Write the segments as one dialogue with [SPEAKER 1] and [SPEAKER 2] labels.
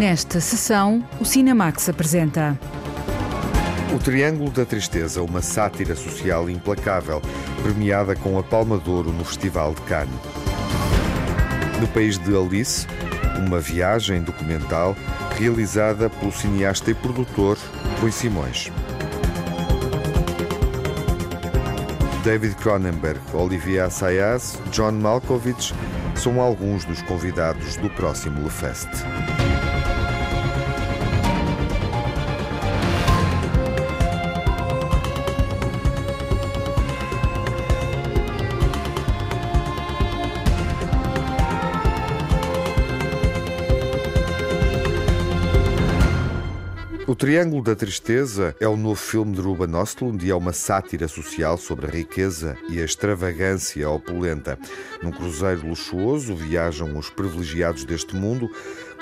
[SPEAKER 1] Nesta sessão, o Cinemax apresenta.
[SPEAKER 2] O Triângulo da Tristeza, uma sátira social implacável, premiada com a Palma de Ouro no Festival de Cannes. No país de Alice, uma viagem documental realizada pelo cineasta e produtor Rui Simões. David Cronenberg, Olivier Assayas, John Malkovich são alguns dos convidados do próximo Le Fest. Triângulo da Tristeza é o novo filme de Ruben Östlund e é uma sátira social sobre a riqueza e a extravagância opulenta. Num cruzeiro luxuoso viajam os privilegiados deste mundo,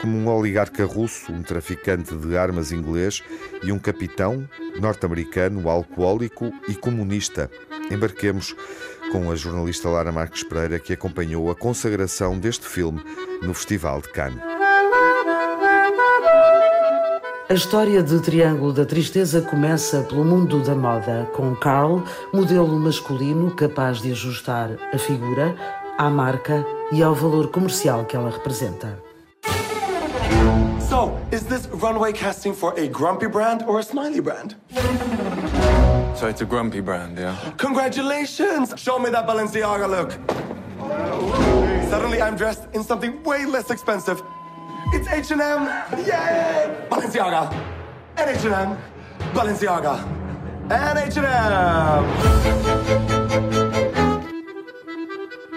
[SPEAKER 2] como um oligarca russo, um traficante de armas inglês e um capitão norte-americano alcoólico e comunista. Embarquemos com a jornalista Lara Marques Pereira, que acompanhou a consagração deste filme no Festival de Cannes.
[SPEAKER 3] A história de Triângulo da Tristeza começa pelo mundo da moda, com Carl, modelo masculino capaz de ajustar a figura à marca e ao valor comercial que ela representa.
[SPEAKER 4] So, is this runway casting for a grumpy brand or a smiley brand?
[SPEAKER 5] So it's a grumpy brand, yeah?
[SPEAKER 4] Congratulations! Show me that Balenciaga look. Suddenly I'm dressed in something way less expensive. It's H&M! Yay! Balenciaga! And H&M! Balenciaga! And H&M!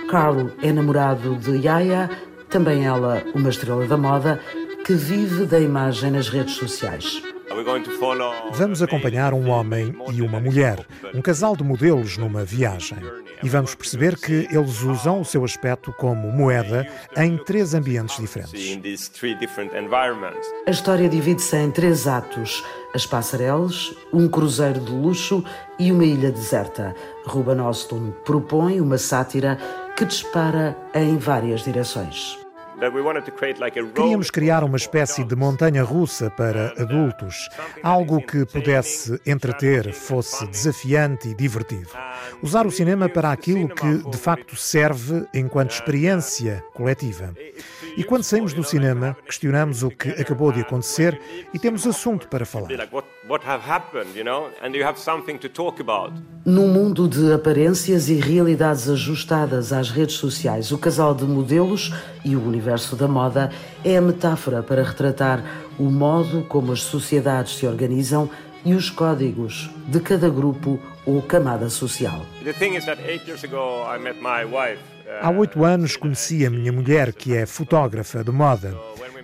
[SPEAKER 3] Carl é namorado de Yaya, também ela uma estrela da moda, que vive da imagem nas redes sociais.
[SPEAKER 6] Vamos acompanhar um homem e uma mulher, um casal de modelos numa viagem. E vamos perceber que eles usam o seu aspecto como moeda em três ambientes diferentes.
[SPEAKER 3] A história divide-se em três atos: as passarelas, um cruzeiro de luxo e uma ilha deserta. Ruben Östlund propõe uma sátira que dispara em várias direções.
[SPEAKER 6] Queríamos criar uma espécie de montanha russa para adultos, algo que pudesse entreter, fosse desafiante e divertido. Usar o cinema para aquilo que de facto serve enquanto experiência coletiva. E quando saímos do cinema, questionamos o que acabou de acontecer e temos assunto para falar.
[SPEAKER 3] Num mundo de aparências e realidades ajustadas às redes sociais, o casal de modelos e o universo da moda é a metáfora para retratar o modo como as sociedades se organizam e os códigos de cada grupo ou camada social.
[SPEAKER 6] Há oito anos conheci a minha mulher, que é fotógrafa de moda.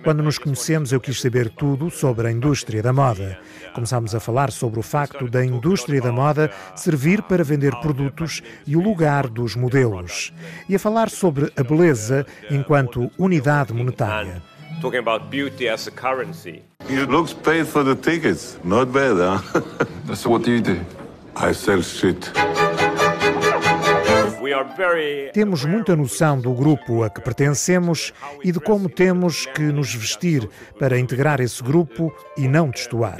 [SPEAKER 6] Quando nos conhecemos, eu quis saber tudo sobre a indústria da moda. Começámos a falar sobre o facto da indústria da moda servir para vender produtos e o lugar dos modelos. E a falar sobre a beleza enquanto unidade monetária.
[SPEAKER 7] Talking about beauty as a currency.
[SPEAKER 8] You looks paid for the tickets. Not bad, huh?
[SPEAKER 5] So what do you do?
[SPEAKER 8] I sell shit.
[SPEAKER 6] Temos muita noção do grupo a que pertencemos e de como temos que nos vestir para integrar esse grupo e não destoar.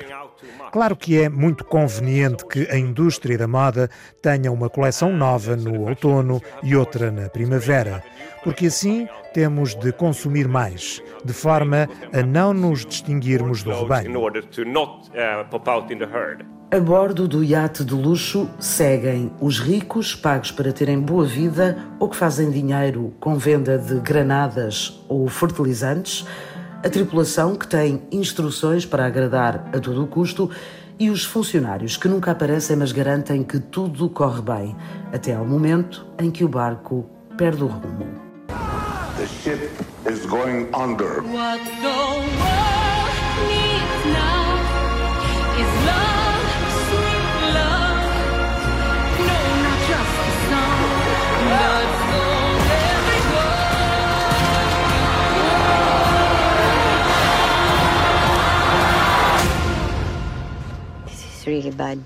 [SPEAKER 6] Claro que é muito conveniente que a indústria da moda tenha uma coleção nova no outono e outra na primavera, porque assim temos de consumir mais, de forma a não nos distinguirmos do rebanho.
[SPEAKER 3] A bordo do iate de luxo seguem os ricos, pagos para terem boa vida ou que fazem dinheiro com venda de granadas ou fertilizantes, a tripulação que tem instruções para agradar a todo o custo e os funcionários que nunca aparecem mas garantem que tudo corre bem, até ao momento em que o barco perde o rumo.
[SPEAKER 8] The ship is going under.
[SPEAKER 9] What the world needs now is love,
[SPEAKER 10] really bad.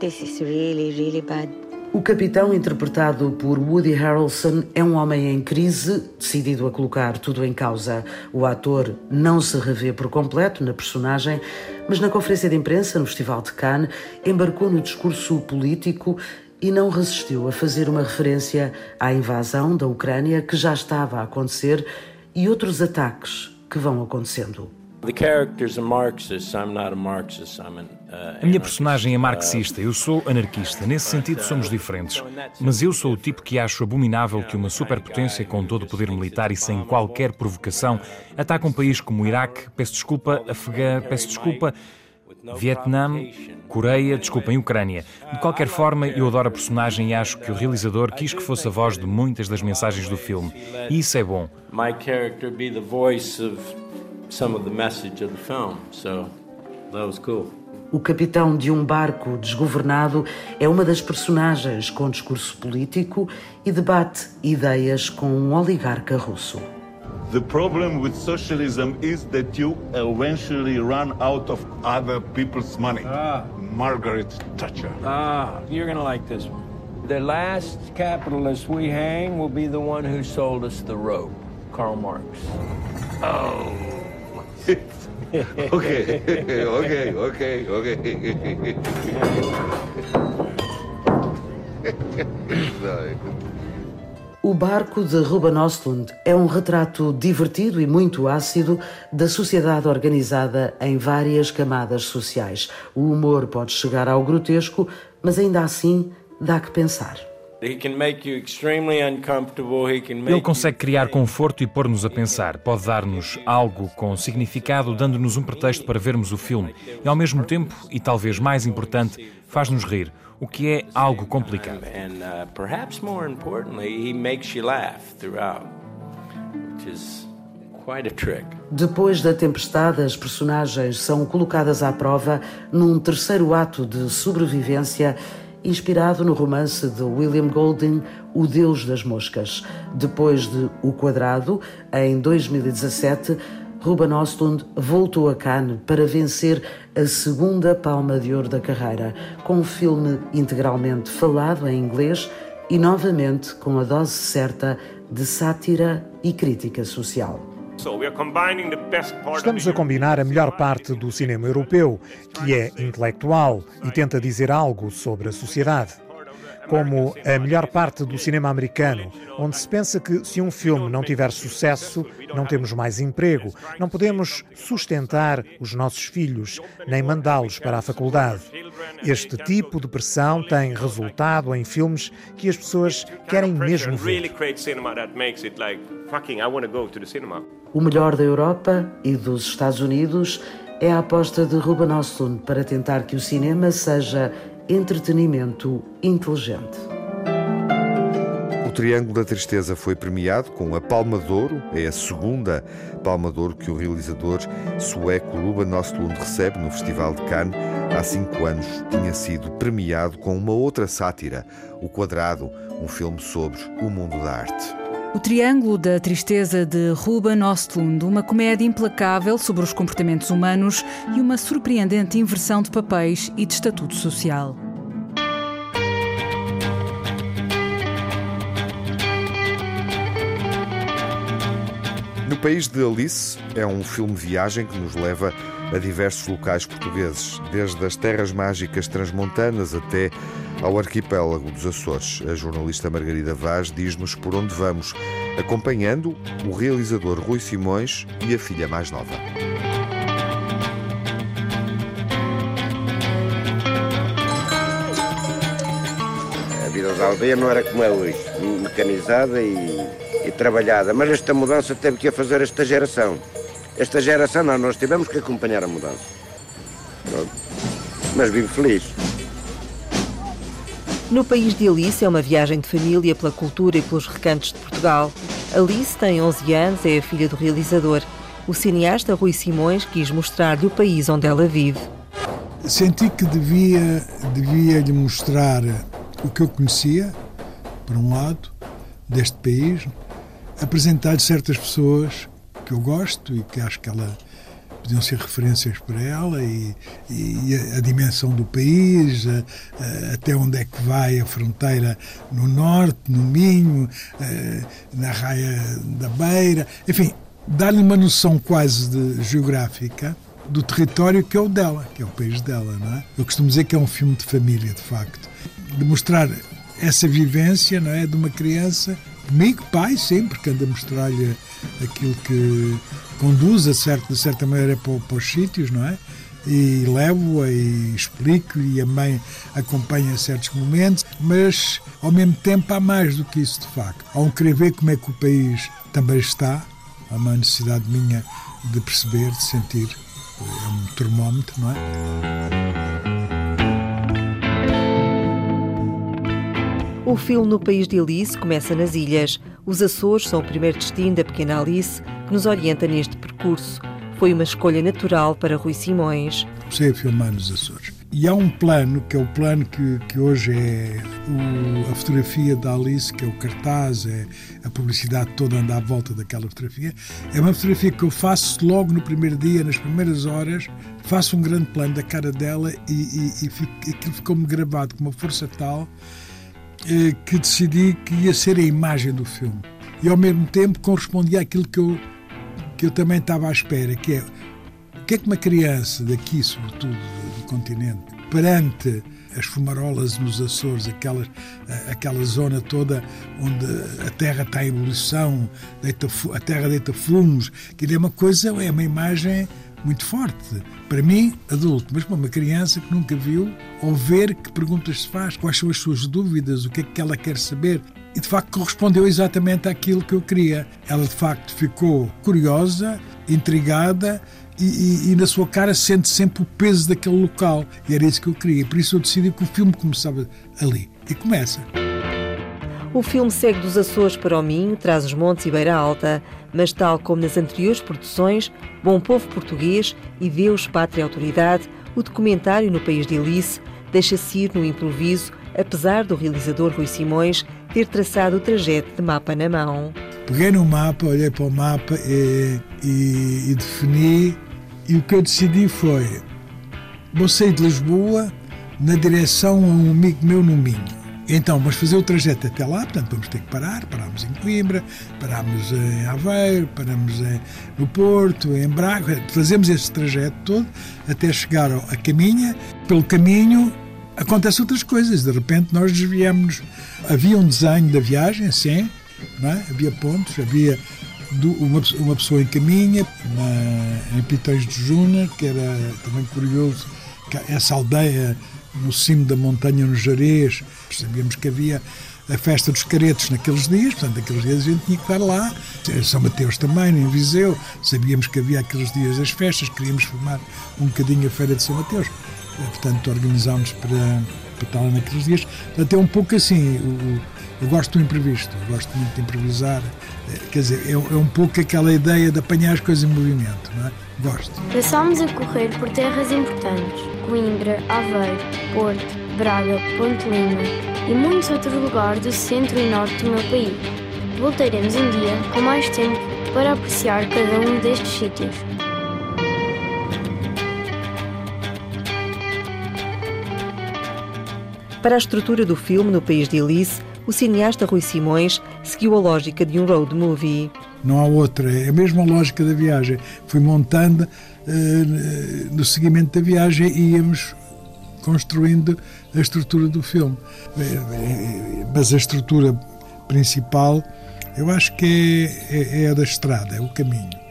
[SPEAKER 10] This is really, really bad.
[SPEAKER 3] O capitão, interpretado por Woody Harrelson, é um homem em crise, decidido a colocar tudo em causa. O ator não se revê por completo na personagem, mas na conferência de imprensa no Festival de Cannes embarcou no discurso político e não resistiu a fazer uma referência à invasão da Ucrânia que já estava a acontecer e outros ataques que vão acontecendo.
[SPEAKER 10] Uh,
[SPEAKER 11] A minha personagem é marxista, eu sou anarquista. Nesse sentido, somos diferentes. Mas eu sou o tipo que acho abominável que uma superpotência com todo o poder militar e sem qualquer provocação ataque um país como o Iraque, peço desculpa, Afegã, peço desculpa, Vietnã, Coreia, desculpem, Ucrânia. De qualquer forma, eu adoro a personagem e acho que o realizador quis que fosse a voz de muitas das mensagens do filme. E isso é bom.
[SPEAKER 10] my character be the voice of some of the message of the film. So that was cool.
[SPEAKER 3] O capitão de um barco desgovernado é uma das personagens com discurso político e debate ideias com um oligarca russo.
[SPEAKER 8] The problem with socialism is that you eventually run out of other people's money. Margaret Thatcher.
[SPEAKER 10] Ah, you're gonna like this one. The last capitalist we hang will be the one who sold us the rope, Karl Marx.
[SPEAKER 8] Okay, okay, okay, okay.
[SPEAKER 3] O barco de Ruben Östlund é um retrato divertido e muito ácido da sociedade organizada em várias camadas sociais. O humor pode chegar ao grotesco, mas ainda assim dá que pensar.
[SPEAKER 10] He can make you extremely uncomfortable. He can make
[SPEAKER 11] Ele consegue criar conforto e pôr-nos a pensar. Pode dar-nos algo com significado, dando-nos um pretexto para vermos o filme. E ao mesmo tempo, e talvez mais importante, faz-nos rir, o que é algo complicado.
[SPEAKER 10] and uh, perhaps more importantly, he makes you laugh throughout, which is quite a trick.
[SPEAKER 3] Depois da tempestade, as personagens são colocadas à prova num terceiro ato de sobrevivência inspirado no romance de William Golding, O Deus das Moscas. Depois de O Quadrado, em 2017, Ruben Östlund voltou a Cannes para vencer a segunda Palma de Ouro da carreira, com um filme integralmente falado em inglês e novamente com a dose certa de sátira e crítica social.
[SPEAKER 6] Estamos a combinar a melhor parte do cinema europeu, que é intelectual e tenta dizer algo sobre a sociedade. Como a melhor parte do cinema americano, onde se pensa que se um filme não tiver sucesso, não temos mais emprego, não podemos sustentar os nossos filhos, nem mandá-los para a faculdade. Este tipo de pressão tem resultado em filmes que as pessoas querem mesmo ver.
[SPEAKER 7] really create cinema that makes it like fucking I want to go to the cinema.
[SPEAKER 3] O melhor da Europa e dos Estados Unidos é a aposta de Ruben Östlund para tentar que o cinema seja entretenimento inteligente.
[SPEAKER 2] O Triângulo da Tristeza foi premiado com a Palma de Ouro, é a segunda Palma de Ouro que o realizador sueco Ruben Östlund recebe no Festival de Cannes. Há cinco anos tinha sido premiado com uma outra sátira, O Quadrado, um filme sobre o mundo da arte.
[SPEAKER 1] O Triângulo da Tristeza de Ruben Östlund, uma comédia implacável sobre os comportamentos humanos e uma surpreendente inversão de papéis e de estatuto social.
[SPEAKER 2] No País de Alice é um filme viagem que nos leva a diversos locais portugueses, desde as terras mágicas transmontanas até ao arquipélago dos Açores. A jornalista Margarida Vaz diz-nos por onde vamos, acompanhando o realizador Rui Simões e a filha mais nova.
[SPEAKER 12] A vida da aldeia não era como é hoje, mecanizada e, e trabalhada. Mas esta mudança teve que a fazer esta geração. Esta geração, não, nós tivemos que acompanhar a mudança. Mas vivo feliz.
[SPEAKER 13] No país de Alice é uma viagem de família pela cultura e pelos recantos de Portugal. Alice tem 11 anos, é a filha do realizador. O cineasta Rui Simões quis mostrar-lhe o país onde ela vive.
[SPEAKER 14] Senti que devia, devia lhe mostrar o que eu conhecia, por um lado, deste país, apresentar-lhe certas pessoas que eu gosto e que acho que ela podiam ser referências para ela e, e a, a dimensão do país, a- a- até onde é que vai a fronteira no norte, no Minho, na Raia da Beira, enfim, dar-lhe uma noção quase de geográfica do território que é o dela, que é o país dela, não é? Eu costumo dizer que é um filme de família, de facto, de mostrar essa vivência, não é, de uma criança comigo, pai, sempre que anda a mostrar-lhe aquilo que conduz a certo, de certa maneira para, para os sítios, não é? E levo-a e explico-lhe e a mãe acompanha certos momentos, mas ao mesmo tempo há mais do que isso de facto. Há um querer ver como é que o país também está, há uma necessidade minha de perceber, de sentir, é um termómetro, não é?
[SPEAKER 13] O filme No País de Alice começa nas ilhas. Os Açores são o primeiro destino da pequena Alice que nos orienta neste percurso. Foi uma escolha natural para Rui Simões.
[SPEAKER 14] Comecei a filmar nos Açores. E há um plano, que é o plano que, que hoje é o- a fotografia da Alice, que é o cartaz, é a publicidade toda anda à volta daquela fotografia. É uma fotografia que eu faço logo no primeiro dia, nas primeiras horas, faço um grande plano da cara dela e, e, e fico- aquilo ficou-me gravado com uma força tal eh, que decidi que ia ser a imagem do filme. E ao mesmo tempo correspondia àquilo que eu, que eu também estava à espera, que é o que é que uma criança daqui, sobretudo do, continente, perante as fumarolas nos Açores, aquelas, a- aquela zona toda onde a terra está em ebulição, deita a terra deita fumos, que é uma coisa, é uma imagem muito forte. Para mim, adulto, mas para uma criança que nunca viu, ou ver que perguntas se faz, quais são as suas dúvidas, o que é que ela quer saber. E de facto correspondeu exatamente àquilo que eu queria. Ela de facto ficou curiosa, intrigada e, e- e na sua cara sente sempre o peso daquele local. E era isso que eu queria. Por isso eu decidi que o filme começava ali. E começa.
[SPEAKER 13] O filme segue dos Açores para o Minho, traz os montes e Beira Alta, mas tal como nas anteriores produções, Bom Povo Português e Deus, Pátria e Autoridade, o documentário No País de Alice deixa-se ir no improviso, apesar do realizador Rui Simões ter traçado o trajeto de mapa na mão.
[SPEAKER 14] Peguei no mapa, olhei para o mapa e, e- e defini. E o que eu decidi foi: vou sair de Lisboa na direção a um amigo meu no Minho. Então, vamos fazer o trajeto até lá, portanto, vamos ter que parar. Parámos em Coimbra, parámos em Aveiro, paramos em- no Porto, em Braga. Fazemos esse trajeto todo até chegar a Caminha. Pelo caminho, acontecem outras coisas. De repente, nós desviamos. Havia um desenho da viagem, sim, é? havia pontos, havia uma, uma pessoa em caminha, na, em Pitões de Juna, que era também curioso, essa aldeia no cimo da montanha, no Jarez, sabíamos que havia a festa dos caretos naqueles dias, portanto, naqueles dias a gente tinha que estar lá. São Mateus também, em Viseu, sabíamos que havia aqueles dias as festas, queríamos formar um bocadinho a Feira de São Mateus. Eh, Portanto, organizámos para, para estar lá naqueles dias. Portanto, é um pouco assim. o- eu gosto do imprevisto, eu gosto muito de improvisar. Eh, Quer dizer, é, é um pouco aquela ideia de apanhar as coisas em movimento, não é? Gosto.
[SPEAKER 15] Passámos a correr por terras importantes: Coimbra, Aveiro, Porto, Braga, Ponte Lima e muitos outros lugares do centro e norte do meu país. Voltaremos um dia com mais tempo para apreciar cada um destes sítios.
[SPEAKER 13] Para a estrutura do filme No País de Alice, o cineasta Rui Simões seguiu a lógica de um road movie.
[SPEAKER 14] Não há outra, é a mesma lógica da viagem. Fui montando eh, no seguimento da viagem e íamos construindo a estrutura do filme. Eh, eh, Mas a estrutura principal, eu acho que é, é- é a da estrada, é o caminho.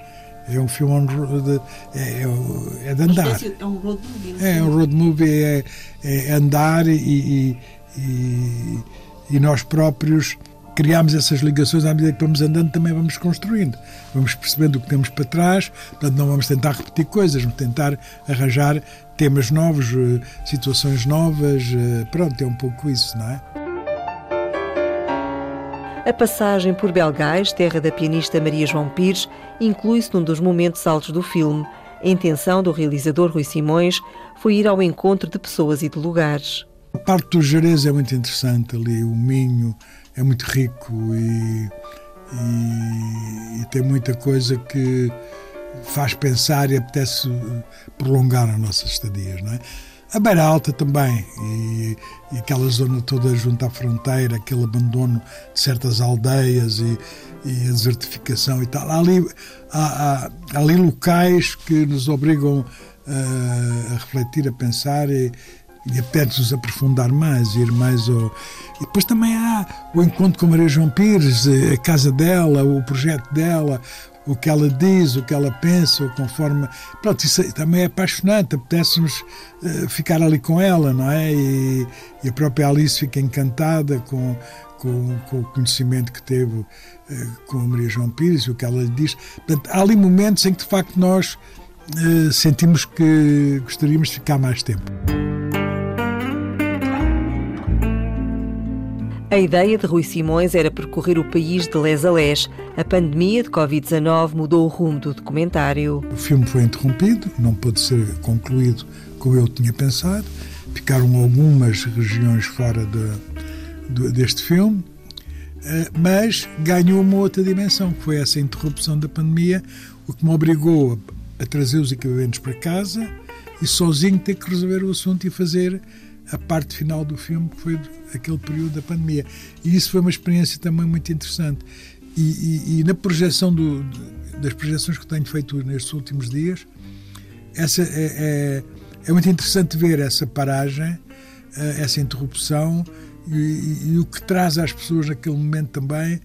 [SPEAKER 14] É um filme on road, é, é, é de andar.
[SPEAKER 16] É um road movie.
[SPEAKER 14] É, um road movie é, é andar e, e, e- e nós próprios criamos essas ligações à medida que vamos andando, também vamos construindo. Vamos percebendo o que temos para trás, portanto, não vamos tentar repetir coisas, vamos tentar arranjar temas novos, eh, situações novas. eh, Pronto, é um pouco isso, não é?
[SPEAKER 13] A passagem por Belgais, terra da pianista Maria João Pires, inclui-se num dos momentos altos do filme. A intenção do realizador Rui Simões foi ir ao encontro de pessoas e de lugares.
[SPEAKER 14] A parte do Jerez é muito interessante ali, o Minho é muito rico e, e- e tem muita coisa que, faz pensar e apetece prolongar as nossas estadias, não é? A Beira Alta também, e, e, aquela zona toda junto à fronteira, aquele abandono de certas aldeias e, e a desertificação e tal. Há ali, há, há, há ali locais que nos obrigam uh, a refletir, a pensar e, e apetece-nos aprofundar mais, ir mais ao... E depois também há o encontro com Maria João Pires, a casa dela, o projeto dela, o que ela diz, o que ela pensa, conforme. Pronto, isso também é apaixonante, apetece-nos uh, ficar ali com ela, não é? E, e, a própria Alice fica encantada com, com, com o conhecimento que teve uh, com a Maria João Pires, o que ela lhe diz. Portanto, há ali momentos em que de facto nós uh, sentimos que gostaríamos de ficar mais tempo.
[SPEAKER 13] A ideia de Rui Simões era percorrer o país de les a les. A pandemia de Covid-19 mudou o rumo do documentário.
[SPEAKER 14] O filme foi interrompido, não pôde ser concluído como eu tinha pensado. Ficaram algumas regiões fora de, de, deste filme, eh, mas ganhou uma outra dimensão, que foi essa interrupção da pandemia, o que me obrigou a trazer os equipamentos para casa e sozinho ter que resolver o assunto e fazer a parte final do filme, que foi aquele período da pandemia. E isso foi uma experiência também muito interessante. E, e, e na projeção do, das projeções que tenho feito nestes últimos dias, essa é, é, é muito interessante ver essa paragem, eh, essa interrupção e, e, o que traz às pessoas naquele momento também,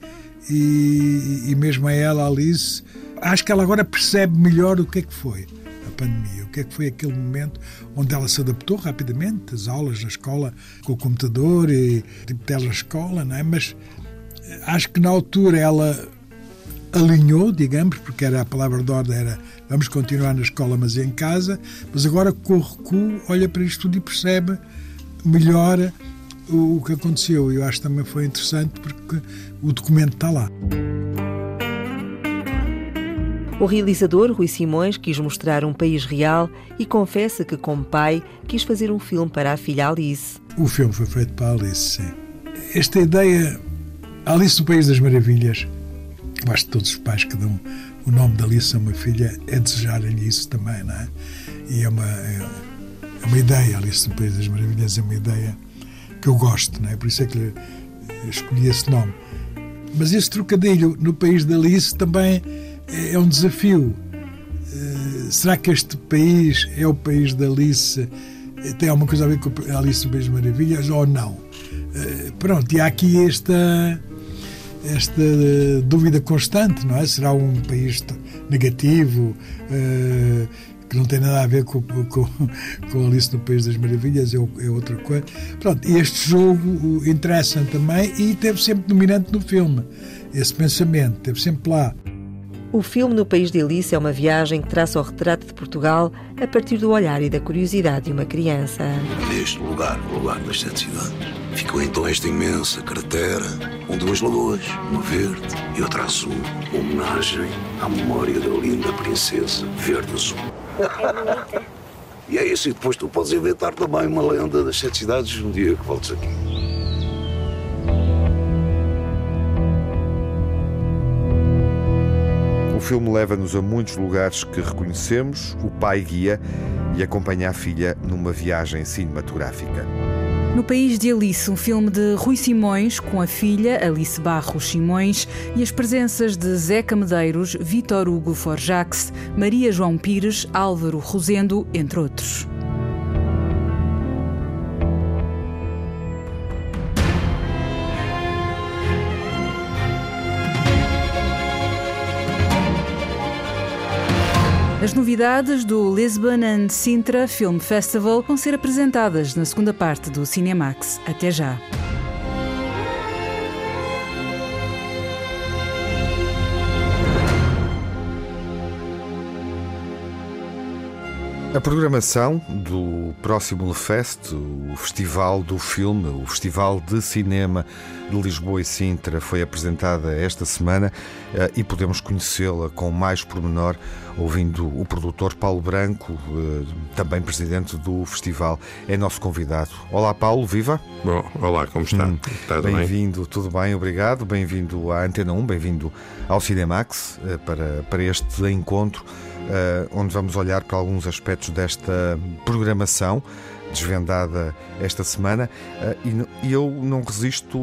[SPEAKER 14] e, mesmo a ela, Alice. Acho que ela agora percebe melhor o que é que foi pandemia. O que é que foi aquele momento onde ela se adaptou rapidamente, as aulas na escola com o computador e tipo telescola, não é? Mas acho que na altura ela alinhou, digamos, porque era a palavra de ordem era vamos continuar na escola, mas em casa, mas agora com o recuo olha para isto tudo e percebe melhor o, o que aconteceu. Eu acho que também foi interessante porque o documento está lá.
[SPEAKER 13] O realizador Rui Simões quis mostrar um país real e confessa que, como pai, quis fazer um filme para a filha Alice.
[SPEAKER 14] O filme foi feito para a Alice, sim. Esta ideia, Alice no País das Maravilhas, eu acho que todos os pais que dão o nome de Alice a uma filha é desejarem-lhe isso também, não é? E é uma, é, é uma ideia, Alice no País das Maravilhas é uma ideia que eu gosto, não é? Por isso é que escolhi esse nome. Mas esse trocadilho no País da Alice também é, é um desafio. Uh, será que este país é o país da Alice? Tem alguma coisa a ver com a Alice no País Maravilhas ou não? Pronto, e há aqui esta, esta dúvida constante, não é? Será um país negativo? Uh, que não tem nada a ver com, com, com Alice no País das Maravilhas, é, é outra coisa. Pronto, este jogo interessa também e teve sempre dominante no filme, esse pensamento, teve sempre lá.
[SPEAKER 13] O filme No País de Alice é uma viagem que traça o retrato de Portugal a partir do olhar e da curiosidade de uma criança.
[SPEAKER 16] Neste lugar, o lugar das sete cidades, ficou então esta imensa cratera, com duas lagoas, uma verde e outra azul, homenagem à memória da linda princesa verde-azul. e é isso, e depois tu podes inventar também uma lenda das sete cidades um dia que voltes aqui.
[SPEAKER 2] filme leva-nos a muitos lugares que reconhecemos, o pai guia e acompanha a filha numa viagem cinematográfica.
[SPEAKER 1] No País de Alice, um filme de Rui Simões com a filha Alice Barros Simões e as presenças de Zeca Medeiros, Vitor Hugo Forjax, Maria João Pires, Álvaro Rosendo, entre outros. As novidades do Lisbon and Sintra Film Festival vão ser apresentadas na segunda parte do Cinemax. Até já.
[SPEAKER 2] A programação do próximo Fest, o Festival do Filme, o Festival de Cinema de Lisboa e Sintra, foi apresentada esta semana eh, e podemos conhecê-la com mais pormenor ouvindo o produtor Paulo Branco, eh, também presidente do festival, é nosso convidado. Olá, Paulo, viva!
[SPEAKER 17] Bom, olá, como está? Hum,
[SPEAKER 2] está bem-vindo, tudo bem, obrigado. Bem-vindo à Antena 1, bem-vindo ao Cinemax eh, para, para este encontro onde vamos olhar para alguns aspectos desta programação desvendada esta semana eh, e eu não resisto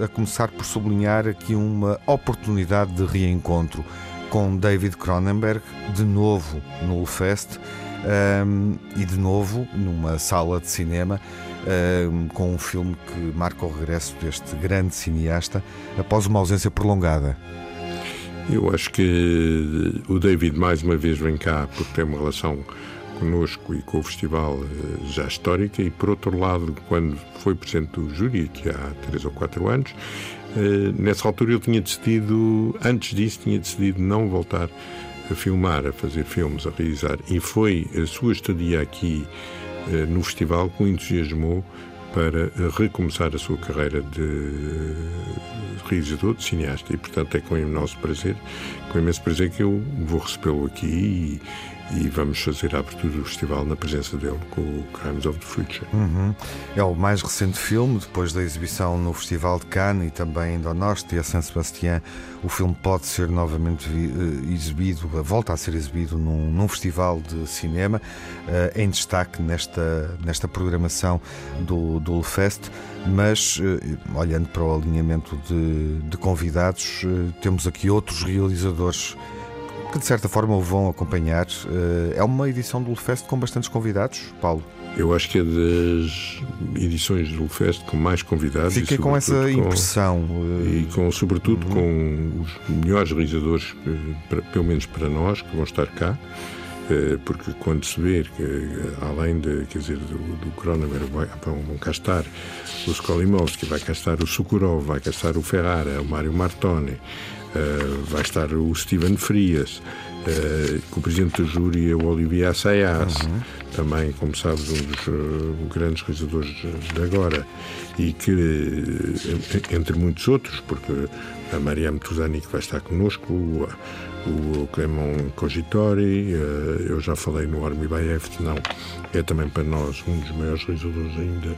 [SPEAKER 2] eh, a começar por sublinhar aqui uma oportunidade de reencontro com David Cronenberg, de novo no Fest e de novo numa sala de cinema um, com um filme que marca o regresso deste grande cineasta após uma ausência prolongada.
[SPEAKER 17] Eu acho que o David mais uma vez vem cá porque tem uma relação connosco e com o festival eh, já histórica. E por outro lado quando foi presidente do júri aqui há três ou quatro anos eh, nessa altura ele tinha decidido antes disso tinha decidido não voltar a filmar, a fazer filmes, a realizar. E foi a sua estadia aqui eh, no festival que o entusiasmou para recomeçar a sua carreira de realizador, de cineasta. E portanto é com imenso prazer com imenso prazer que eu vou recebê-lo aqui e, e vamos fazer a abertura do festival na presença dele com o Crimes of the Future.
[SPEAKER 2] Uhum. É o mais recente filme, depois da exibição no Festival de Cannes e também em Donosti e a San Sebastián. O filme pode ser novamente eh, exibido, volta a ser exibido num, num festival de cinema, eh, em destaque nesta, nesta programação do, do Lefest. Mas, eh, olhando para o alinhamento de, de convidados, eh, temos aqui outros realizadores que de certa forma o vão acompanhar. Eh, É uma edição do Lefest com bastantes convidados, Paulo.
[SPEAKER 17] Eu acho que é das edições do Fest com mais convidados.
[SPEAKER 2] Fiquei com essa
[SPEAKER 17] sobretudo, com-
[SPEAKER 2] impressão. eh,
[SPEAKER 17] E com, sobretudo com os melhores realizadores, eh, pelo menos para nós, que vão estar cá. Porque quando se vê que, além de, quer dizer, do, do Cronenberg, vai, vão cá estar o Skolimowski, vai cá estar o Sukurov, vai cá estar o Ferrara, o Mário Martoni, eh, vai estar o Steven Frias, eh, com o presidente do júri é o Olivier Assayas, também, como sabes, um dos eh, grandes realizadores de agora, e que, entre muitos outros, porque a Mariam Tuzani que vai estar connosco, o, o Clemon Cogitori, eu já falei no Armi Baef, não, é também para nós um dos maiores realizadores ainda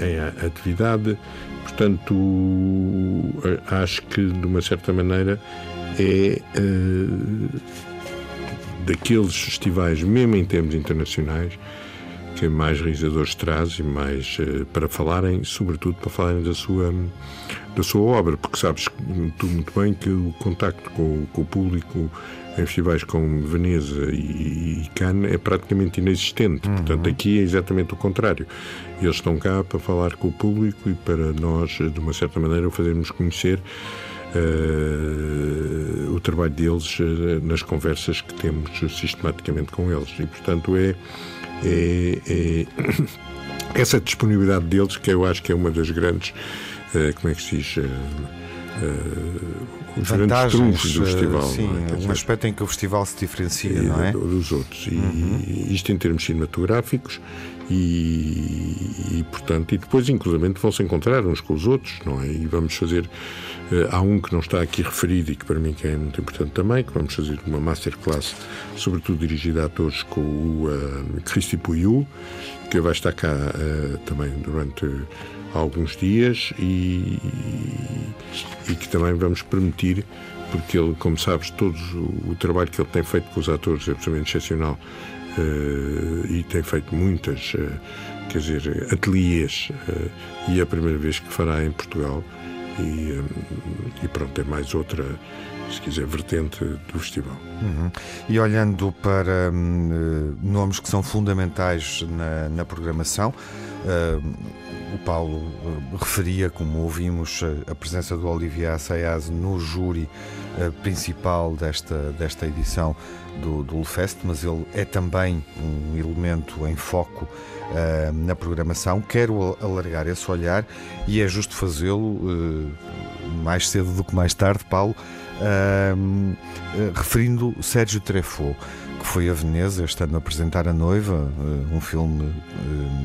[SPEAKER 17] em atividade. Portanto, acho que de uma certa maneira é eh, daqueles festivais, mesmo em termos internacionais, que mais realizadores traz e mais eh, para falarem, sobretudo para falarem da sua da sua obra, porque sabes tu muito bem que o contacto com, com o público em festivais como Veneza e, Cannes é praticamente inexistente. Portanto, aqui é exatamente o contrário. Eles estão cá para falar com o público e para nós, de uma certa maneira, fazermos conhecer eh, o trabalho deles eh, nas conversas que temos sistematicamente com eles. E, portanto, é, é- é essa disponibilidade deles que eu acho que é uma das grandes, eh, como é que se diz, os grandes trunfos do
[SPEAKER 2] eh,
[SPEAKER 17] festival.
[SPEAKER 2] Sim,
[SPEAKER 17] é?
[SPEAKER 2] Um
[SPEAKER 17] dizer,
[SPEAKER 2] aspecto em que o festival se diferencia, não é?
[SPEAKER 17] do- dos outros. E isto em termos cinematográficos e, e, portanto, e depois inclusivamente vão se encontrar uns com os outros, não é? E vamos fazer, eh, há um que não está aqui referido e que para mim que é muito importante também, que vamos fazer uma masterclass, sobretudo dirigida a atores com o uh, Cristi Puiu, que vai estar cá eh, também durante alguns dias e, e que também vamos permitir porque ele, como sabes, todo o, trabalho que ele tem feito com os atores é absolutamente excepcional eh, e tem feito muitas, eh, quer dizer, ateliês eh, e é a primeira vez que fará em Portugal e, e pronto, é mais outra, se quiser, vertente do festival.
[SPEAKER 2] Uhum. E olhando para hum, nomes que são fundamentais na, na programação, o Paulo eh, referia, como ouvimos, eh, a presença do Olivier Assayas no júri principal desta, desta edição do, do Lefest, mas ele é também um elemento em foco eh, na programação. Quero alargar esse olhar e é justo fazê-lo eh, mais cedo do que mais tarde, Paulo, eh, referindo Sérgio Treffaut, foi a Veneza este ano apresentar A Noiva, eh, um filme,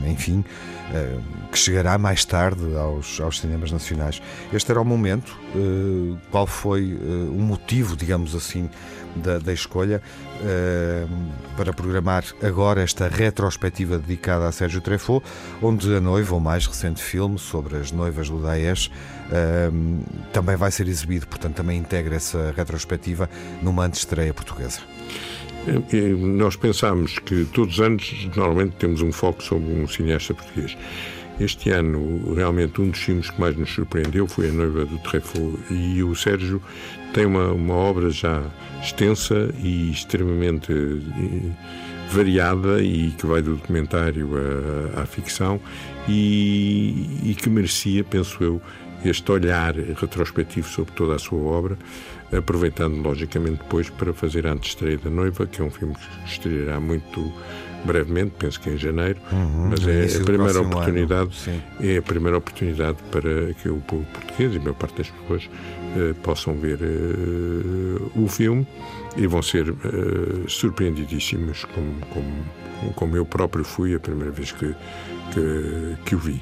[SPEAKER 2] eh, enfim, eh, que chegará mais tarde aos, aos cinemas nacionais. Este era o momento. qual foi o motivo, digamos assim, da, da escolha para programar agora esta retrospectiva dedicada a Sérgio Treffaut, onde A Noiva, o mais recente filme sobre as noivas do Daesh, também vai ser exibido, portanto também integra essa retrospectiva numa antestreia portuguesa.
[SPEAKER 17] Nós pensámos que todos os anos, normalmente, temos um foco sobre um cineasta português. Este ano, realmente, um dos filmes que mais nos surpreendeu foi A Noiva do Treffaut. E o Sérgio tem uma, uma obra já extensa e extremamente variada e que vai do documentário à, à ficção e, e que merecia, penso eu, este olhar retrospectivo sobre toda a sua obra, aproveitando logicamente depois para fazer a antestreia da Noiva, que é um filme que estreará muito brevemente, penso que em janeiro,
[SPEAKER 2] Uhum,
[SPEAKER 17] mas é a primeira oportunidade, é a primeira oportunidade para que o povo português e a maior parte das pessoas eh, possam ver eh, o filme e vão ser eh, surpreendidíssimos como, como, como eu próprio fui a primeira vez que, que, que o vi.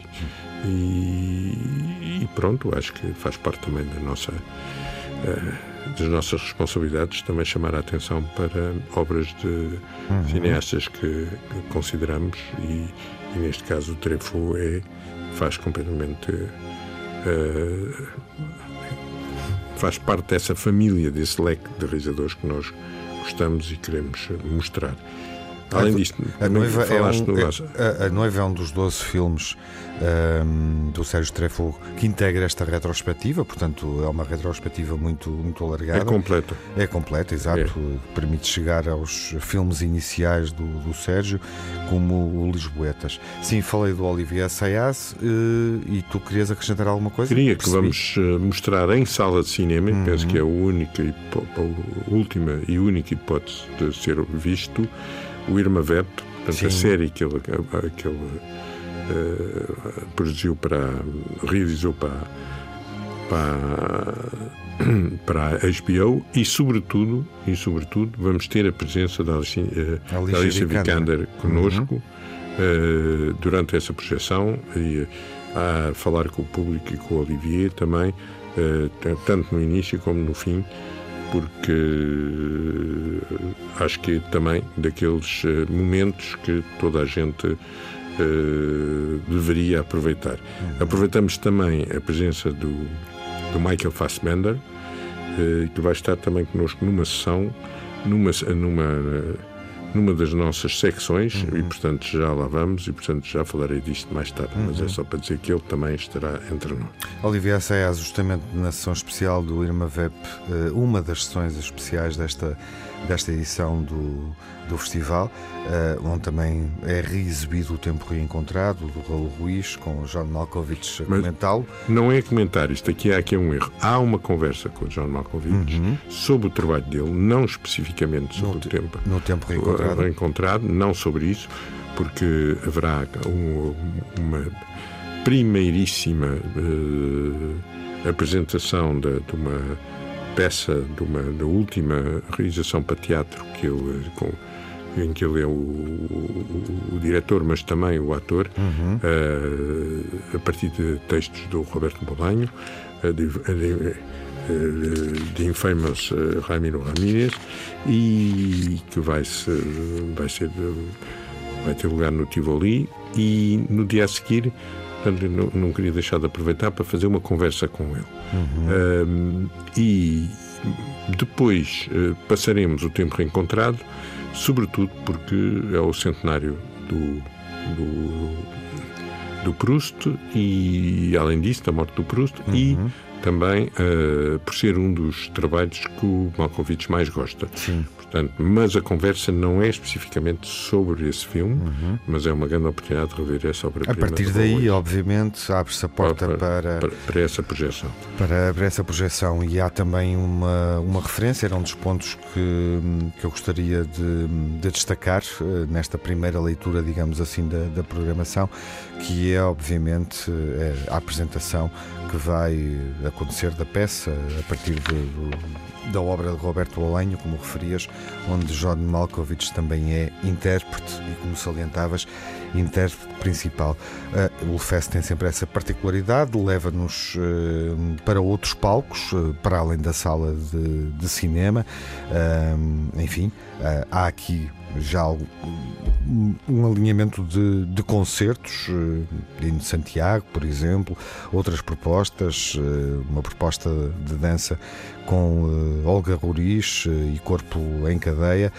[SPEAKER 17] E, e pronto, acho que faz parte também da nossa, eh, das nossas responsabilidades também chamar a atenção para obras de cineastas que, que consideramos e, e neste caso o Treffaut é, faz completamente eh, faz parte dessa família, desse leque de realizadores que nós gostamos e queremos mostrar. Além disto,
[SPEAKER 2] a noiva, é um, é- a, a noiva é um dos 12 filmes ahm, do Sérgio Treffaut que integra esta retrospectiva, portanto é uma retrospectiva muito, muito alargada.
[SPEAKER 17] É completa.
[SPEAKER 2] É completa, exato. Permite chegar aos filmes iniciais do, do Sérgio, como o Lisboetas. Sim, falei do Olivier Assayas eh, e tu querias acrescentar alguma coisa?
[SPEAKER 17] Queria que vamos eh, mostrar em sala de cinema, e penso que é a única, a última e única hipótese de ser visto, o Irma Vep, portanto, a série que ele, que ele eh, produziu para. realizou para. para para a HBO e sobretudo e sobretudo vamos ter a presença da Alicia, eh,
[SPEAKER 2] Alicia Vikander.
[SPEAKER 17] Conosco eh, durante essa projeção e a falar com o público e com o Olivier também, tanto no início como no fim, porque eh, acho que é também daqueles eh, momentos que toda a gente eh, deveria aproveitar. Aproveitamos também a presença do, do Michael Fassbender, eh, que vai estar também connosco numa sessão, numa, numa, numa das nossas secções, e portanto já lá vamos, e portanto já falarei disto mais tarde, mas é
[SPEAKER 2] Uhum.
[SPEAKER 17] só para dizer que ele também estará entre nós.
[SPEAKER 2] Olivier Assayas, justamente na sessão especial do Irma Vep, eh, uma das sessões especiais desta, desta edição do, do festival, eh, onde também é reexibido o Tempo Reencontrado, do Raul Ruiz, com o John Malkovich a comentá-lo.
[SPEAKER 17] Não é comentar isto, aqui há aqui um erro. Há uma conversa com o John Malkovich sobre o trabalho dele, não especificamente sobre o tempo,
[SPEAKER 2] no tempo reencontrado.
[SPEAKER 17] Reencontrado, não sobre isso, porque haverá um- uma primeiríssima eh, apresentação de, de uma peça, de uma, da última realização para teatro que ele com, em que ele é o, o- o diretor, mas também o ator, eh, a partir de textos do Roberto Bolanho, eh, de, de, de Infamous eh, Ramiro Ramírez, e que vai, -se, vai ser vai ter lugar no Tivoli e no dia a seguir portanto, não, não queria deixar de aproveitar para fazer uma conversa com ele. Um, e depois eh, passaremos o tempo reencontrado sobretudo porque é o centenário do, do, do Proust e além disso da morte do Proust e também eh, por ser um dos trabalhos que o Malkovich mais gosta. Portanto, mas a conversa não é especificamente sobre esse filme, mas é uma grande oportunidade de rever essa obra
[SPEAKER 2] A partir daí, obviamente, abre-se a porta para,
[SPEAKER 17] para, para essa projeção.
[SPEAKER 2] para, para essa projeção e há também uma, uma referência, era um dos pontos que, que eu gostaria de, de destacar eh, nesta primeira leitura, digamos assim, da, da programação, que é obviamente eh, a apresentação que vai acontecer da peça a partir de- do- da obra de Roberto Bolanho, como referias, onde John Malkovich também é intérprete e, como salientavas, intérprete principal. Eh, o Fest tem sempre essa particularidade, leva-nos eh, para outros palcos, eh, para além da sala de, de cinema. Enfim, há aqui já um, alinhamento de, de concertos, eh, de Santiago, por exemplo, outras propostas, eh, uma proposta de dança com eh, Olga Roriz eh, e Corpo em Cadeia,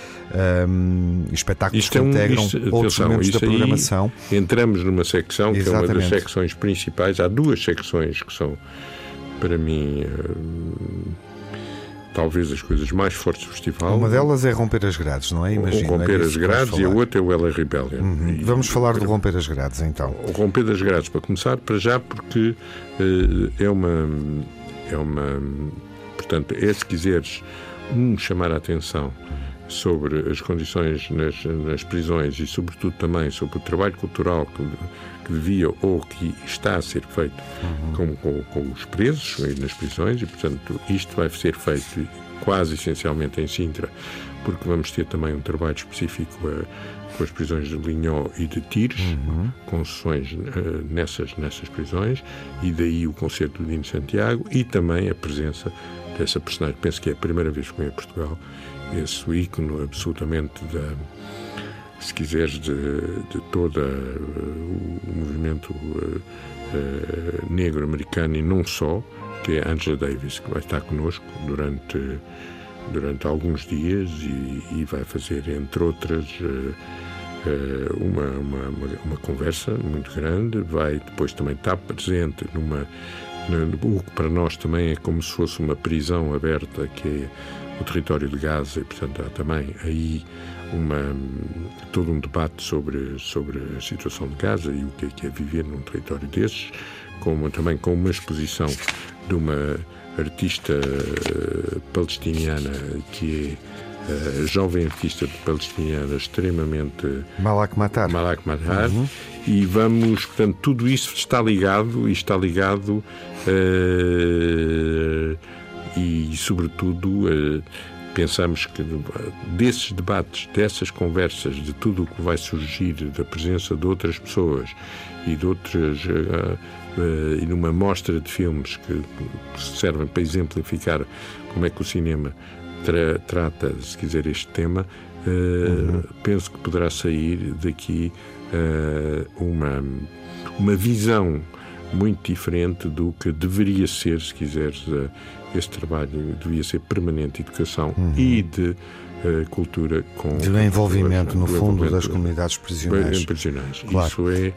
[SPEAKER 2] um, espetáculos
[SPEAKER 17] Isto
[SPEAKER 2] que
[SPEAKER 17] é um,
[SPEAKER 2] integram
[SPEAKER 17] isto,
[SPEAKER 2] outros elementos da programação.
[SPEAKER 17] entramos numa secção que é uma das
[SPEAKER 2] Exatamente.
[SPEAKER 17] secções principais. Há duas secções que são, para mim, talvez as coisas mais fortes do festival.
[SPEAKER 2] Uma delas é romper as grades, não é? Imagino.
[SPEAKER 17] o
[SPEAKER 2] é
[SPEAKER 17] romper
[SPEAKER 2] disso
[SPEAKER 17] as grades e a outra é o Ela Rebellion.
[SPEAKER 2] Uhum. Vamos falar do romper as grades então.
[SPEAKER 17] O romper das grades, para começar, para já, porque eh, é uma. É uma. Portanto, é, se quiseres, um, chamar a atenção sobre as condições nas, nas prisões e, sobretudo, também sobre o trabalho cultural que, que devia ou que está a ser feito com, com, com os presos nas prisões, e, portanto, isto vai ser feito quase essencialmente em Sintra, porque vamos ter também um trabalho específico eh, com as prisões de Linhó e de Tires, com sessões eh, nessas, nessas prisões, e daí o concerto do Dino Santiago e também a presença dessa personagem. Penso que é a primeira vez que vem a Portugal, esse ícone absolutamente da, se quiseres, de, de todo o movimento eh, eh, negro americano e não só, que é Angela Davis, que vai estar connosco durante, durante alguns dias e, e vai fazer, entre outras, eh, eh, uma, uma, uma, conversa muito grande. Vai depois também estar presente numa. O que para nós também é como se fosse uma prisão aberta, que é o território de Gaza, e portanto há também aí uma, todo um debate sobre, sobre a situação de Gaza e o que é, que é viver num território desses, como, também com uma exposição de uma artista eh, palestiniana que é eh, jovem artista palestiniana extremamente
[SPEAKER 2] Malak Matar.
[SPEAKER 17] Malak Matar e vamos, portanto, tudo isso está ligado e está ligado eh, e, sobretudo, eh, pensamos que desses debates, dessas conversas, de tudo o que vai surgir, da presença de outras pessoas e de outras. eh, eh, e numa mostra de filmes que servem para exemplificar como é que o cinema tra- trata, se quiser, este tema, eh, penso que poderá sair daqui eh, uma, uma visão muito diferente do que deveria ser, se quiseres, eh, este trabalho devia ser permanente educação e de eh, cultura com
[SPEAKER 2] De envolvimento, no
[SPEAKER 17] do
[SPEAKER 2] fundo, das comunidades prisionais.
[SPEAKER 17] prisionais.
[SPEAKER 2] Claro.
[SPEAKER 17] Isso é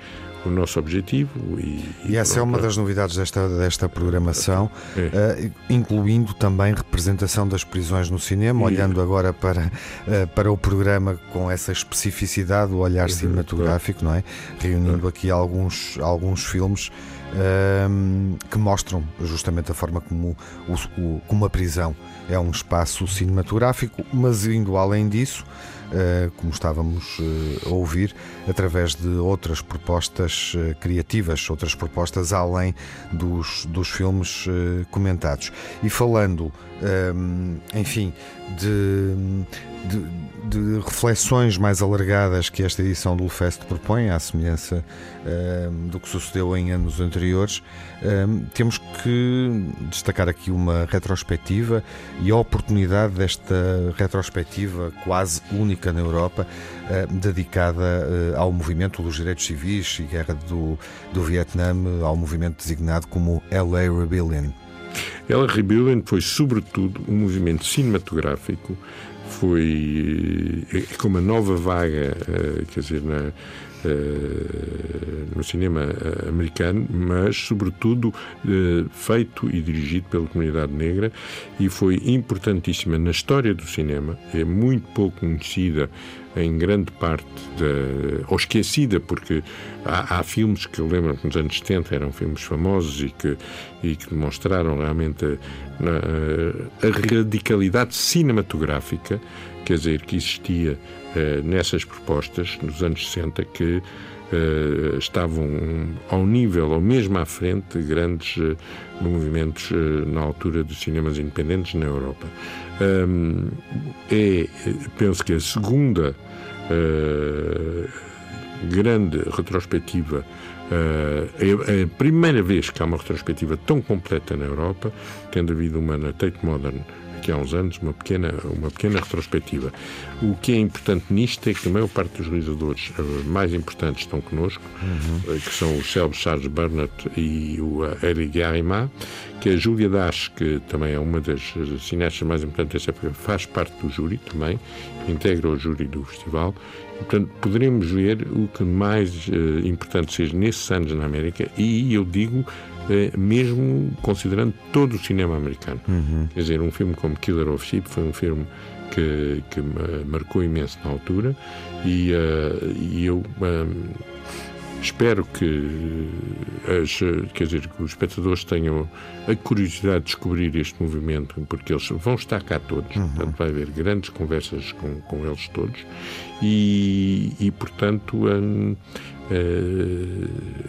[SPEAKER 17] o nosso objetivo e,
[SPEAKER 2] E essa é uma das novidades desta, desta programação, eh, incluindo também representação das prisões no cinema,
[SPEAKER 17] E-
[SPEAKER 2] olhando agora para, eh, para o programa com essa especificidade, o olhar cinematográfico, não é? Reunindo aqui alguns, alguns filmes ehm, que mostram justamente a forma como, o- o- como a prisão é um espaço cinematográfico, mas indo além disso, eh, como estávamos eh, a ouvir, através de outras propostas eh, criativas, outras propostas além dos, dos filmes eh, comentados. E falando, ehm, enfim, de, de, de reflexões mais alargadas que esta edição do Fest propõe, à semelhança ehm, do que sucedeu em anos anteriores, ehm, temos que destacar aqui uma retrospectiva e a oportunidade desta retrospectiva quase única na Europa, dedicada eh, ao movimento dos direitos civis e guerra do, do Vietnã, ao movimento designado como LA Rebellion.
[SPEAKER 17] Ela Rebellion foi, sobretudo, um movimento cinematográfico, foi eh, com uma nova vaga, eh, quer dizer, na, eh, no cinema eh, americano, mas, sobretudo, eh, feito e dirigido pela comunidade negra e foi importantíssima na história do cinema, é muito pouco conhecida em grande parte da, ou esquecida, porque há, há filmes que eu lembro que nos anos 70 eram filmes famosos e que, e que demonstraram realmente a, a- radicalidade cinematográfica, quer dizer, que existia eh, nessas propostas nos anos 60 que eh, estavam ao nível ou mesmo à frente de grandes eh, movimentos na altura dos cinemas independentes na Europa. Hum, é, penso que a segunda grande retrospectiva eh, é a primeira vez que há uma retrospectiva tão completa na Europa, tendo havido uma na Tate Modern que há uns anos, uma pequena, uma pequena retrospectiva. O que é importante nisto é que a maior parte dos realizadores eh, mais importantes estão connosco,
[SPEAKER 2] Uhum.
[SPEAKER 17] eh, que são o Selby Charles Burnett e o eh, Eric Garima, que a Júlia Dash, que também é uma das cineastas mais importantes desta época, faz parte do júri também, integra o júri do festival. E, portanto, poderemos ver o que mais eh, importante seja nesses anos na América e eu digo mesmo considerando todo o cinema americano.
[SPEAKER 2] Uhum.
[SPEAKER 17] Quer dizer, um filme como Killer of Sheep foi um filme que, que marcou imenso na altura e, eh, e eu eh, espero que, as, eh, quer dizer, que os espectadores tenham a curiosidade de descobrir este movimento, porque eles vão estar cá todos, portanto vai haver grandes conversas com, com eles todos e, e portanto, eh,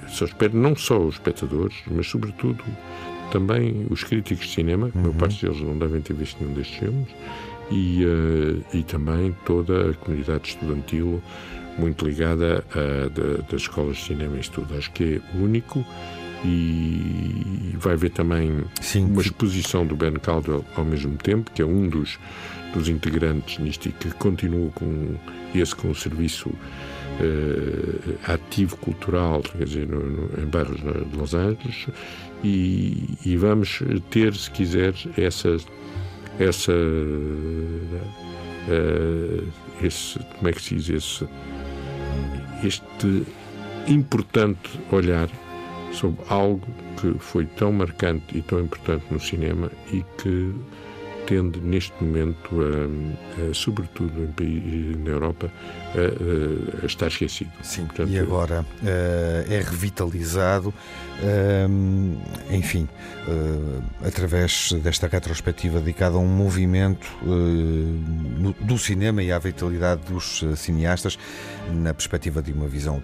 [SPEAKER 17] só espero não só os espectadores, mas sobretudo também os críticos de cinema, que a maior parte deles não devem ter visto nenhum destes filmes, e, eh, e também toda a comunidade estudantil muito ligada a, da- das escolas de cinema e estudo. Acho que é único e vai haver também uma exposição do Ben Caldwell ao mesmo tempo, que é um dos, dos integrantes nisto e que continua com esse com o serviço eh, ativo cultural, quer dizer, no, no, em bairros de Los Angeles, e, e vamos ter, se quiser, essa, essa eh, esse, como é que se diz, esse, este importante olhar sobre algo que foi tão marcante e tão importante no cinema e que tende neste momento, a, a, sobretudo em na Europa, a, a, a estar esquecido.
[SPEAKER 2] Sim, e agora eh, é revitalizado, eh, enfim, eh, através desta retrospectiva dedicada a um movimento eh, do cinema e à vitalidade dos eh, cineastas, na perspectiva de uma visão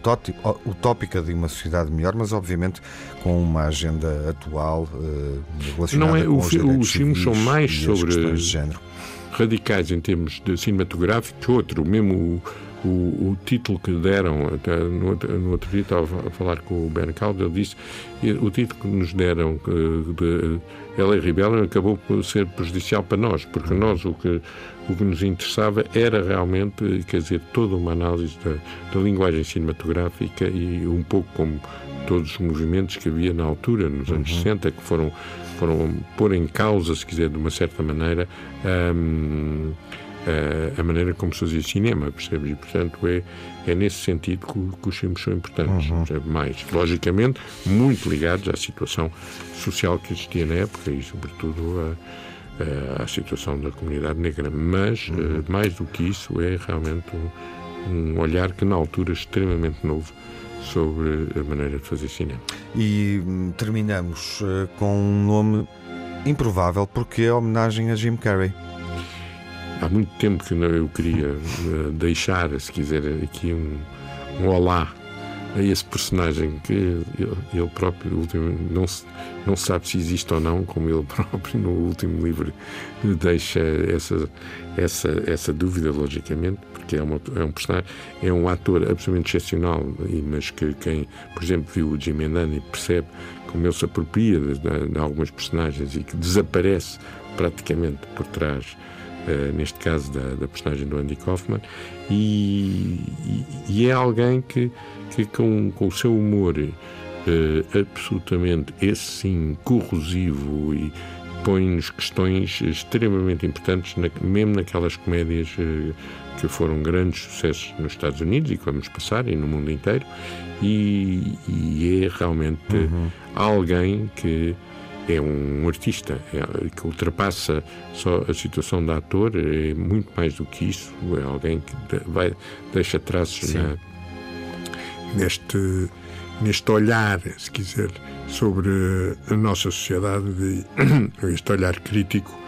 [SPEAKER 2] utópica de uma sociedade melhor, mas obviamente com uma agenda atual eh, relacionada
[SPEAKER 17] Não é,
[SPEAKER 2] com
[SPEAKER 17] o
[SPEAKER 2] os direitos
[SPEAKER 17] os filmes são mais sobre
[SPEAKER 2] de género.
[SPEAKER 17] radicais em termos de cinematográficos. Outro, mesmo o, o, título que deram, até no, outro- no outro dia estava a falar com o Ben Calder, ele disse o título que nos deram de L.A. Rebellion acabou por ser prejudicial para nós, porque nós o que, o que nos interessava era realmente, quer dizer, toda uma análise da, da linguagem cinematográfica e um pouco como todos os movimentos que havia na altura, nos anos 60, que foram, foram pôr em causa, se quiser, de uma certa maneira, hum, a, a maneira como se fazia cinema, percebes? E, portanto, é, é nesse sentido que, que os filmes são importantes. percebe? Mais, logicamente, muito ligados à situação social que existia na época e, sobretudo, a, a- à situação da comunidade negra. Mas, eh, mais do que isso, é realmente um, um olhar que, na altura, é extremamente novo sobre a maneira de fazer cinema.
[SPEAKER 2] E hum, terminamos eh, com um nome improvável porque é homenagem a Jim Carrey.
[SPEAKER 17] Há muito tempo que eu queria eh, deixar, se quiser, aqui um, um olá a esse personagem que ele, próprio não, se, não sabe se existe ou não, como ele próprio no último livro deixa essa, essa, essa dúvida, logicamente, porque é, uma, é um personagem, é um ator absolutamente excepcional, mas que quem, por exemplo, viu o Jim Andani percebe como ele se apropria de, de- de algumas personagens e que desaparece praticamente por trás eh, neste caso da, da personagem do Andy Kaufman, e, e- e é alguém que, que com, com o seu humor eh, absolutamente, esse sim, corrosivo e põe-nos questões extremamente importantes, na- mesmo naquelas comédias eh, que foram grandes sucessos nos Estados Unidos e que vamos passar e no mundo inteiro, e, e é realmente alguém que é um artista é- que ultrapassa só a situação de ator, é muito mais do que isso, é alguém que vai, deixa traços na, neste, neste olhar, se quiser, sobre a nossa sociedade, de, este olhar crítico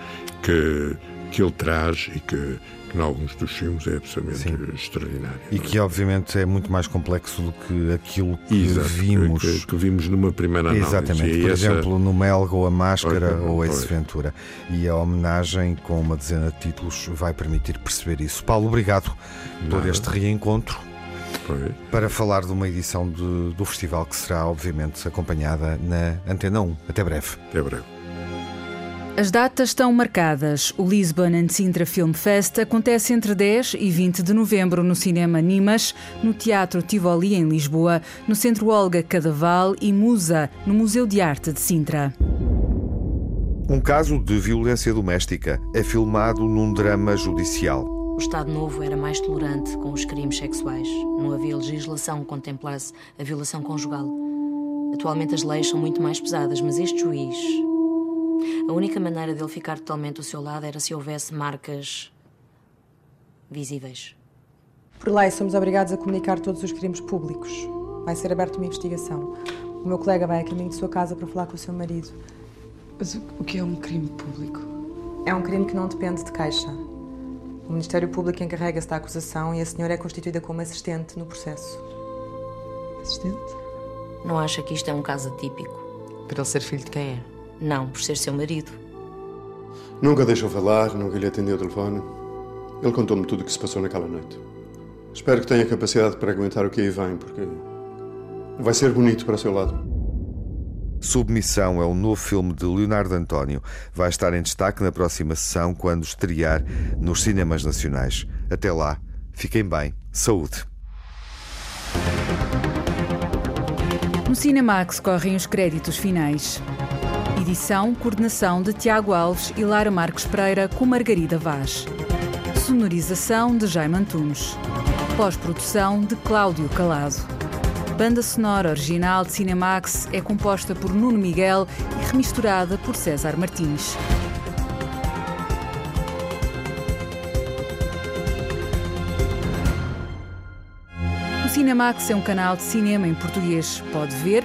[SPEAKER 17] que, que ele traz e que, que em alguns dos filmes é absolutamente extraordinário.
[SPEAKER 2] E que obviamente é muito mais complexo do que aquilo que
[SPEAKER 17] Exato,
[SPEAKER 2] vimos.
[SPEAKER 17] que- que vimos numa primeira análise.
[SPEAKER 2] Exatamente,
[SPEAKER 17] E
[SPEAKER 2] por
[SPEAKER 17] essa-
[SPEAKER 2] exemplo, no Melgo, a Máscara
[SPEAKER 17] Pois,
[SPEAKER 2] ou Ace
[SPEAKER 17] pois.
[SPEAKER 2] Ventura. E a homenagem com uma dezena de títulos vai permitir perceber isso. Paulo, obrigado por
[SPEAKER 17] Nada.
[SPEAKER 2] este reencontro.
[SPEAKER 17] Pois.
[SPEAKER 2] Para falar de uma edição de- do festival que será, obviamente, acompanhada na Antena 1. Até breve.
[SPEAKER 17] Até breve.
[SPEAKER 1] As datas estão marcadas. O Lisbon and Sintra Film Fest acontece entre 10 e 20 de novembro no Cinema Nimas, no Teatro Tivoli em Lisboa, no Centro Olga Cadaval e Musa, no Museu de Arte de Sintra.
[SPEAKER 2] Um caso de violência doméstica é filmado num drama judicial.
[SPEAKER 18] O Estado Novo era mais tolerante com os crimes sexuais. Não havia legislação que contemplasse a violação conjugal. Atualmente as leis são muito mais pesadas, mas este juiz. A única maneira dele ficar totalmente ao seu lado era se houvesse marcas. visíveis.
[SPEAKER 19] Por lei, somos obrigados a comunicar todos os crimes públicos. Vai ser aberta uma investigação. O meu colega vai a caminho de sua casa para falar com o seu marido.
[SPEAKER 20] Mas o que é um crime público?
[SPEAKER 19] É um crime que não depende de caixa. O Ministério Público encarrega-se da acusação e a senhora é constituída como assistente no processo.
[SPEAKER 20] Assistente?
[SPEAKER 18] Não acha que isto é um caso atípico?
[SPEAKER 20] Por ele ser filho de quem é?
[SPEAKER 18] Não, por ser seu marido.
[SPEAKER 21] Nunca deixou falar, nunca lhe atendeu o telefone. Ele contou-me tudo o que se passou naquela noite. Espero que tenha capacidade para aguentar o que aí vem, porque vai ser bonito para o seu lado.
[SPEAKER 2] Submissão é um novo filme de Leonardo António. Vai estar em destaque na próxima sessão, quando estrear nos cinemas nacionais. Até lá, fiquem bem. Saúde.
[SPEAKER 1] No Cinemax correm os créditos finais. Edição, coordenação de Tiago Alves e Lara Marques Pereira com Margarida Vaz. Sonorização de Jaime Antunes. Pós-produção de Cláudio Calado. Banda sonora original de Cinemax é composta por Nuno Miguel e remisturada por César Martins. O Cinemax é um canal de cinema em português. Pode ver